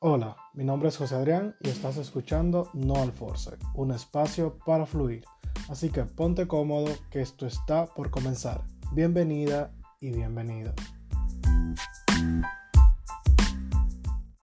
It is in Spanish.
Hola, mi nombre es José Adrián y estás escuchando No al Force, un espacio para fluir. Así que ponte cómodo que esto está por comenzar. Bienvenida y bienvenido.